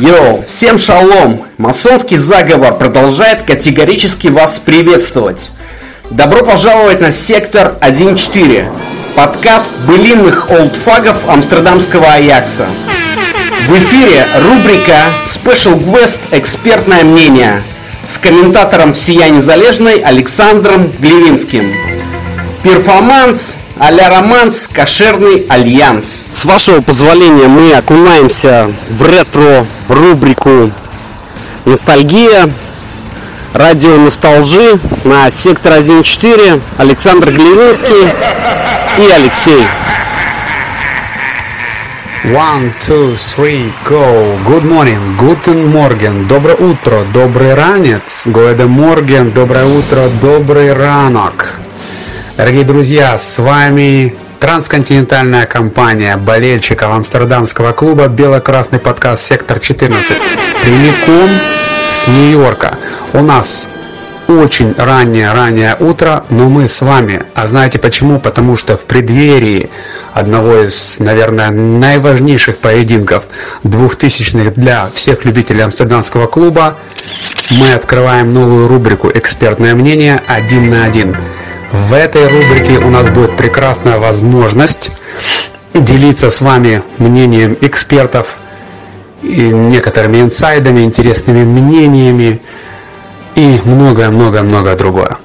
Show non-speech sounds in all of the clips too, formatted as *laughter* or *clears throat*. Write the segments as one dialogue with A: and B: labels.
A: Йоу, всем шалом! Масонский заговор продолжает категорически вас приветствовать. Добро пожаловать на сектор 1.4, подкаст былинных олдфагов амстердамского Аякса. В эфире рубрика Special Guest «Экспертное мнение» с комментатором всея незалежной Александром Глевинским. Перформанс а-ля романс «Кошерный альянс». С вашего позволения мы окунаемся в ретро-рубрику «Ностальгия», радио «Носталжи» на сектор 1.4 Александр Глевинский и Алексей.
B: One, two, three, go. Good morning, guten Morgen, доброе утро, добрый ранец, Guten Morgen, доброе утро, добрый ранок. Дорогие друзья, с вами трансконтинентальная компания болельщиков амстердамского клуба «Бело-красный подкаст Сектор 14». Прямиком с Нью-Йорка. У нас очень раннее-раннее утро, но мы с вами. А знаете почему? Потому что в преддверии одного из, наверное, наиважнейших поединков двухтысячных для всех любителей амстердамского клуба мы открываем новую рубрику «Экспертное мнение один на один». В этой рубрике у нас будет прекрасная возможность делиться с вами мнением экспертов и некоторыми инсайдами, интересными мнениями и многое-многое-многое другое.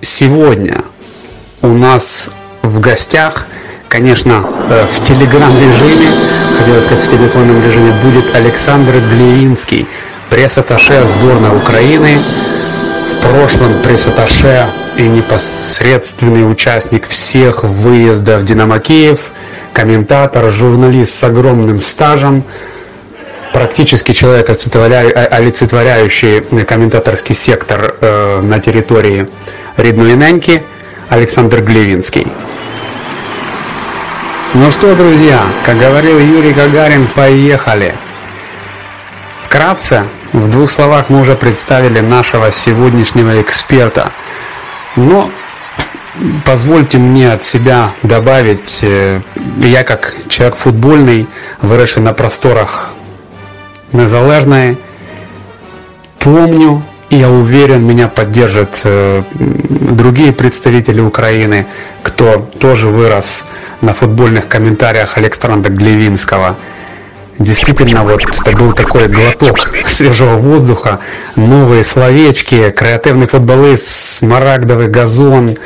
B: Сегодня у нас в гостях, конечно, э, в телеграм-режиме, хотел сказать в телефонном режиме, будет Александр Глевинский, пресс-атташе сборной Украины, в прошлом пресс-атташе и непосредственный участник всех выездов Динамо Киев, комментатор, журналист с огромным стажем, практически человек, олицетворяющий комментаторский сектор э, на территории Ридной Неньки, Александр Глевинский. Ну что, друзья, как говорил Юрий Гагарин, поехали! Вкратце, в двух словах мы уже представили нашего сегодняшнего эксперта – но позвольте мне от себя добавить, э, я как человек футбольный, выросший на просторах Незалежной, помню, и я уверен, меня поддержат э, другие представители Украины, кто тоже вырос на футбольных комментариях Александра Глевинского – Действительно, вот это был такой глоток свежего воздуха, новые словечки, креативный футболист, смарагдовый газон,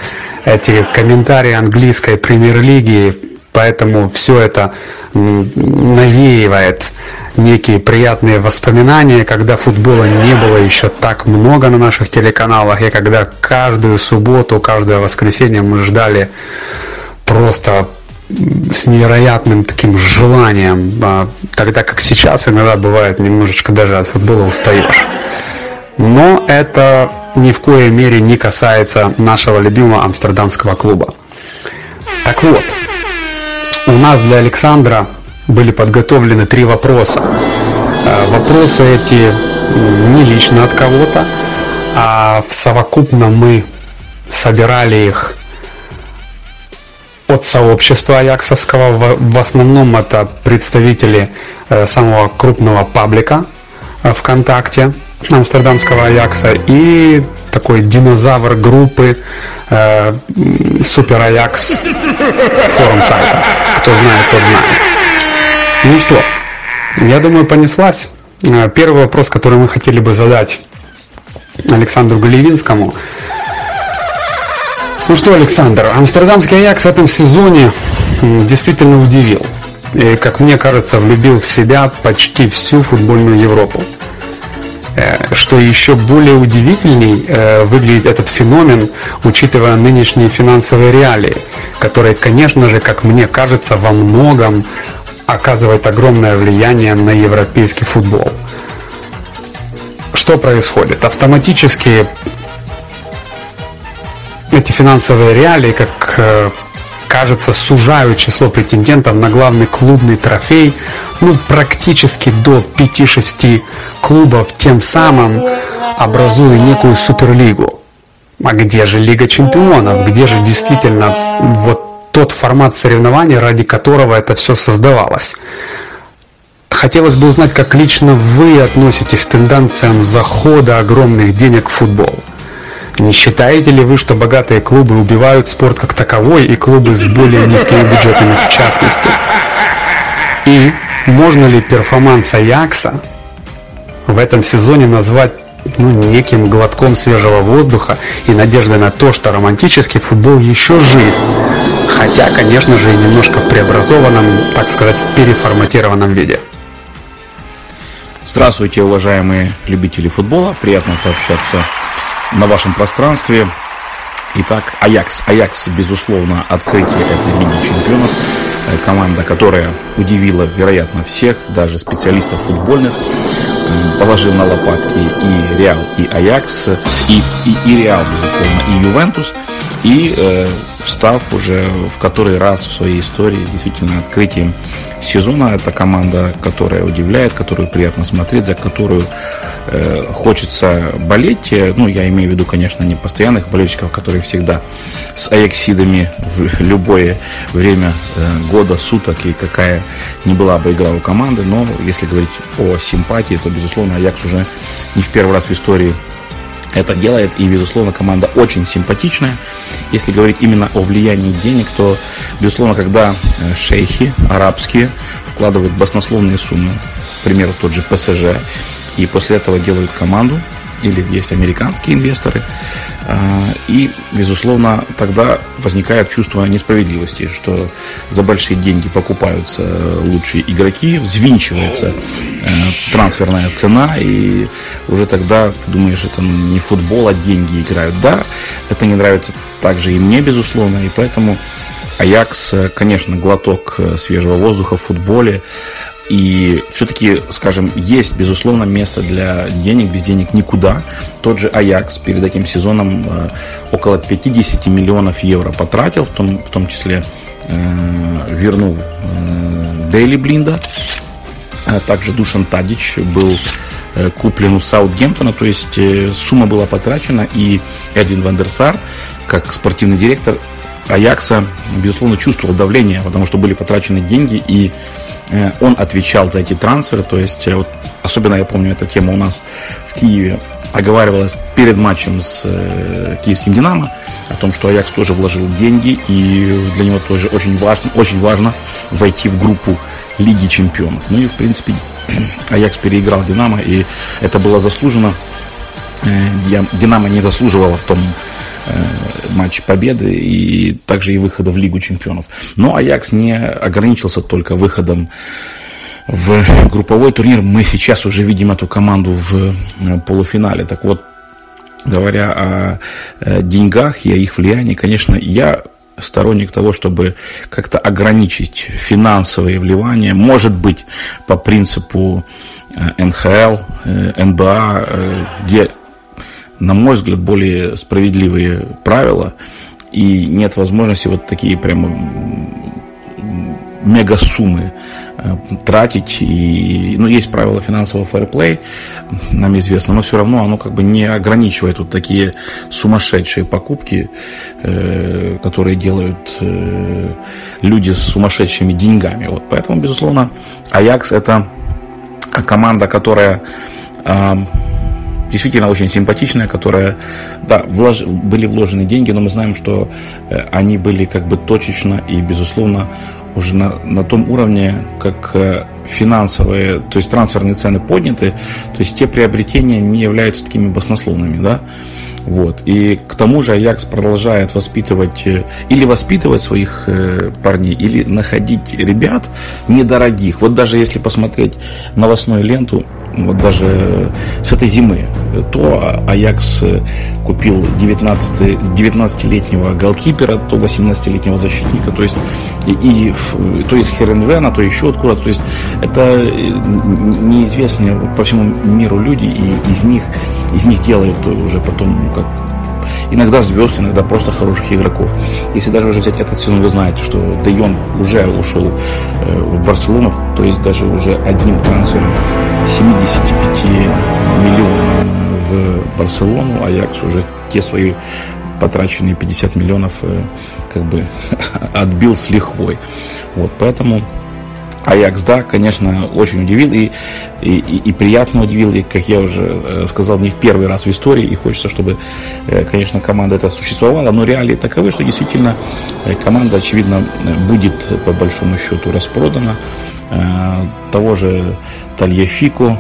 B: эти комментарии английской премьер-лиги, поэтому все это навеивает некие приятные воспоминания, когда футбола не было еще так много на наших телеканалах, и когда каждую субботу, каждое воскресенье мы ждали просто с невероятным таким желанием, а, тогда как сейчас иногда бывает немножечко даже от футбола устаешь. Но это ни в коей мере не касается нашего любимого амстердамского клуба. Так вот, у нас для Александра были подготовлены три вопроса. А, вопросы эти не лично от кого-то, а в совокупно мы собирали их от сообщества аяксовского. В, основном это представители э, самого крупного паблика э, ВКонтакте Амстердамского Аякса и такой динозавр группы э, Супер Аякс форум сайта. Кто знает, тот знает. Ну что, я думаю, понеслась. Э, первый вопрос, который мы хотели бы задать Александру Галевинскому – ну что, Александр, амстердамский Аякс в этом сезоне действительно удивил. И, как мне кажется, влюбил в себя почти всю футбольную Европу. Э, что еще более удивительней э, выглядит этот феномен, учитывая нынешние финансовые реалии, которые, конечно же, как мне кажется, во многом оказывают огромное влияние на европейский футбол. Что происходит? Автоматически эти финансовые реалии, как э, кажется, сужают число претендентов на главный клубный трофей ну, практически до 5-6 клубов, тем самым образуя некую суперлигу. А где же Лига чемпионов? Где же действительно вот тот формат соревнований, ради которого это все создавалось? Хотелось бы узнать, как лично вы относитесь к тенденциям захода огромных денег в футбол. Не считаете ли вы, что богатые клубы убивают спорт как таковой и клубы с более низкими бюджетами в частности? И можно ли перформанс Аякса в этом сезоне назвать ну, неким глотком свежего воздуха и надеждой на то, что романтический футбол еще жив. Хотя, конечно же, немножко в преобразованном, так сказать, переформатированном виде.
C: Здравствуйте, уважаемые любители футбола. Приятно пообщаться на вашем пространстве. Итак, Аякс. Аякс, безусловно, открытие этой Лиги Чемпионов. Э, команда, которая удивила, вероятно, всех, даже специалистов футбольных положил на лопатки и Реал, и Аякс, и, и, и Реал, безусловно, и Ювентус, и э, встав уже в который раз в своей истории действительно открытием сезона. Это команда, которая удивляет, которую приятно смотреть, за которую э, хочется болеть. Ну, я имею в виду, конечно, не постоянных болельщиков, которые всегда с аяксидами в любое время э, года, суток и какая не была бы игра у команды. Но если говорить о симпатии, то, безусловно, Аякс уже не в первый раз в истории это делает. И, безусловно, команда очень симпатичная. Если говорить именно о влиянии денег, то, безусловно, когда э, шейхи арабские вкладывают баснословные суммы, к примеру, тот же ПСЖ, и после этого делают команду, или есть американские инвесторы, а, и, безусловно, тогда возникает чувство несправедливости, что за большие деньги покупаются лучшие игроки, взвинчивается э, трансферная цена, и уже тогда думаешь, это не футбол, а деньги играют. Да, это не нравится также и мне, безусловно, и поэтому Аякс, конечно, глоток э, свежего воздуха в футболе, и все-таки, скажем, есть, безусловно, место для денег, без денег никуда. Тот же Аякс перед этим сезоном э, около 50 миллионов евро потратил, в том, в том числе э, вернул э, Дейли Блинда. А также Душан Тадич был куплен у Саутгемптона, то есть сумма была потрачена, и Эдвин Вандерсар, как спортивный директор Аякса, безусловно, чувствовал давление, потому что были потрачены деньги, и он отвечал за эти трансферы, то есть, э, вот, особенно я помню, эта тема у нас в Киеве оговаривалась перед матчем с э, киевским «Динамо», о том, что Аякс тоже вложил деньги, и для него тоже очень важно, очень важно войти в группу Лиги Чемпионов. Ну и, в принципе, *clears throat* Аякс переиграл «Динамо», и это было заслужено. Э, «Динамо» не заслуживало в том Э, матч победы и также и выхода в Лигу чемпионов. Но Аякс не ограничился только выходом в групповой турнир. Мы сейчас уже видим эту команду в э, полуфинале. Так вот, говоря о э, деньгах и о их влиянии, конечно, я сторонник того, чтобы как-то ограничить финансовые вливания, может быть, по принципу НХЛ, НБА, где на мой взгляд, более справедливые правила, и нет возможности вот такие прямо мега суммы э, тратить. И, ну, есть правила финансового фэрплей, нам известно, но все равно оно как бы не ограничивает вот такие сумасшедшие покупки, э, которые делают э, люди с сумасшедшими деньгами. Вот, поэтому, безусловно, Аякс это команда, которая э, действительно очень симпатичная, которая, да, влож, были вложены деньги, но мы знаем, что э, они были как бы точечно и, безусловно, уже на, на том уровне, как э, финансовые, то есть трансферные цены подняты, то есть те приобретения не являются такими баснословными, да, вот. И к тому же Аякс продолжает воспитывать э, или воспитывать своих парней, или находить ребят недорогих. Вот даже если посмотреть новостную ленту, вот даже с этой зимы, то Аякс э, купил 19, 19-летнего голкипера, то 18-летнего защитника, то есть и, и то есть Херенвена, то еще откуда-то. То есть это неизвестные по всему миру люди, и из них, из них делают уже потом как иногда звезд, иногда просто хороших игроков. Если даже уже взять этот сезон, вы знаете, что Де Йон уже ушел э, в Барселону, то есть даже уже одним трансфером 75 миллионов в Барселону, Аякс уже те свои потраченные 50 миллионов э, как бы *laughs* отбил с лихвой. Вот, поэтому Аякс, да, конечно, очень удивил и, и, и приятно удивил, и, как я уже э, сказал, не в первый раз в истории, и хочется, чтобы, э, конечно, команда эта существовала, но реалии таковы, что действительно команда, очевидно, будет по большому счету распродана. Того же Тальефику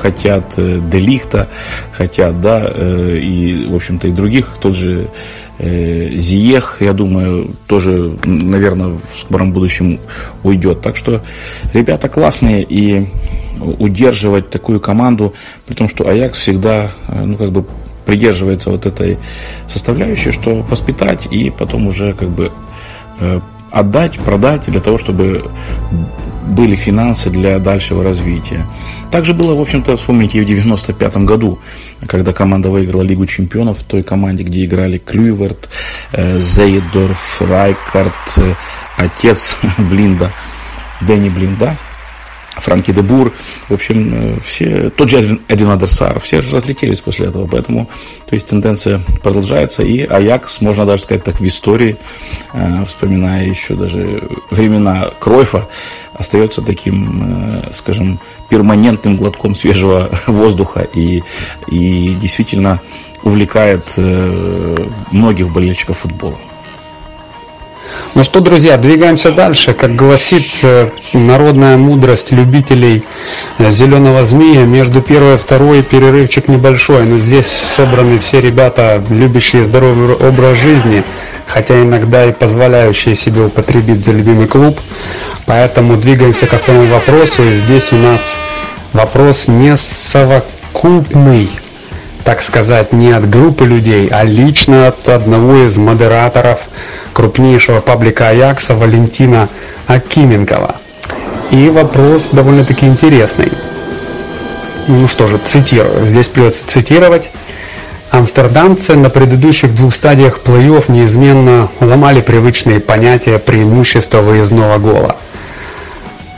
C: хотят, Делихта хотят, да, и, в общем-то, и других, тот же Э, Зиех, я думаю, тоже, наверное, в скором будущем уйдет. Так что ребята классные и удерживать такую команду, при том, что Аякс всегда, э, ну, как бы придерживается вот этой составляющей, что воспитать и потом уже как бы э, отдать, продать для того, чтобы были финансы для дальшего развития. Также было, в общем-то, вспомните, и в 95 году, когда команда выиграла Лигу чемпионов в той команде, где играли Клюверт, э, Зейдорф, Райкард, э, отец *laughs* Блинда, Дэнни Блинда, Франки де Бур, в общем, э, все, тот же Эдвин Адерсар, все же разлетелись после этого, поэтому, то есть тенденция продолжается, и Аякс, можно даже сказать так, в истории, э, вспоминая еще даже времена Кройфа, остается таким, э, скажем, перманентным глотком свежего *laughs* воздуха и, и действительно увлекает многих болельщиков футбола.
B: Ну что, друзья, двигаемся дальше. Как гласит э, народная мудрость любителей э, зеленого змея, между первой и второй перерывчик небольшой, но здесь собраны все ребята, любящие здоровый образ жизни, хотя иногда и позволяющие себе употребить за любимый клуб. Поэтому двигаемся к своему вопросу. И здесь у нас вопрос не совокупный, так сказать, не от группы людей, а лично от одного из модераторов крупнейшего паблика Аякса Валентина Акименкова. И вопрос довольно-таки интересный. Ну что же, цитирую. Здесь придется цитировать. Амстердамцы на предыдущих двух стадиях плей-офф неизменно ломали привычные понятия преимущества выездного гола.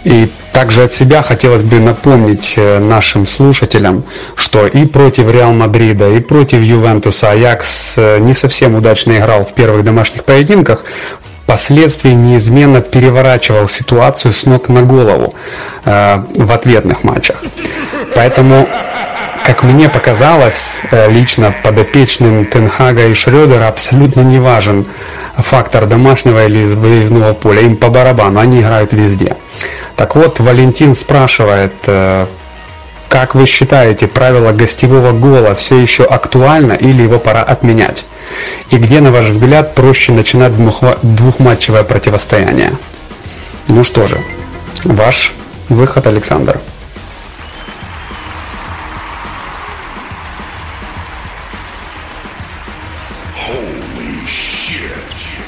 B: И также от себя хотелось бы напомнить э, нашим слушателям, что и против Реал Мадрида, и против Ювентуса Аякс э, не совсем удачно играл в первых домашних поединках, впоследствии неизменно переворачивал ситуацию с ног на голову э, в ответных матчах. Поэтому, как мне показалось, э, лично подопечным Тенхага и Шредера абсолютно не важен фактор домашнего или выездного поля. Им по барабану, они играют везде. Так вот, Валентин спрашивает, э, как вы считаете, правило гостевого гола все еще актуально или его пора отменять? И где, на ваш взгляд, проще начинать двухматчевое противостояние? Ну что же, ваш выход, Александр.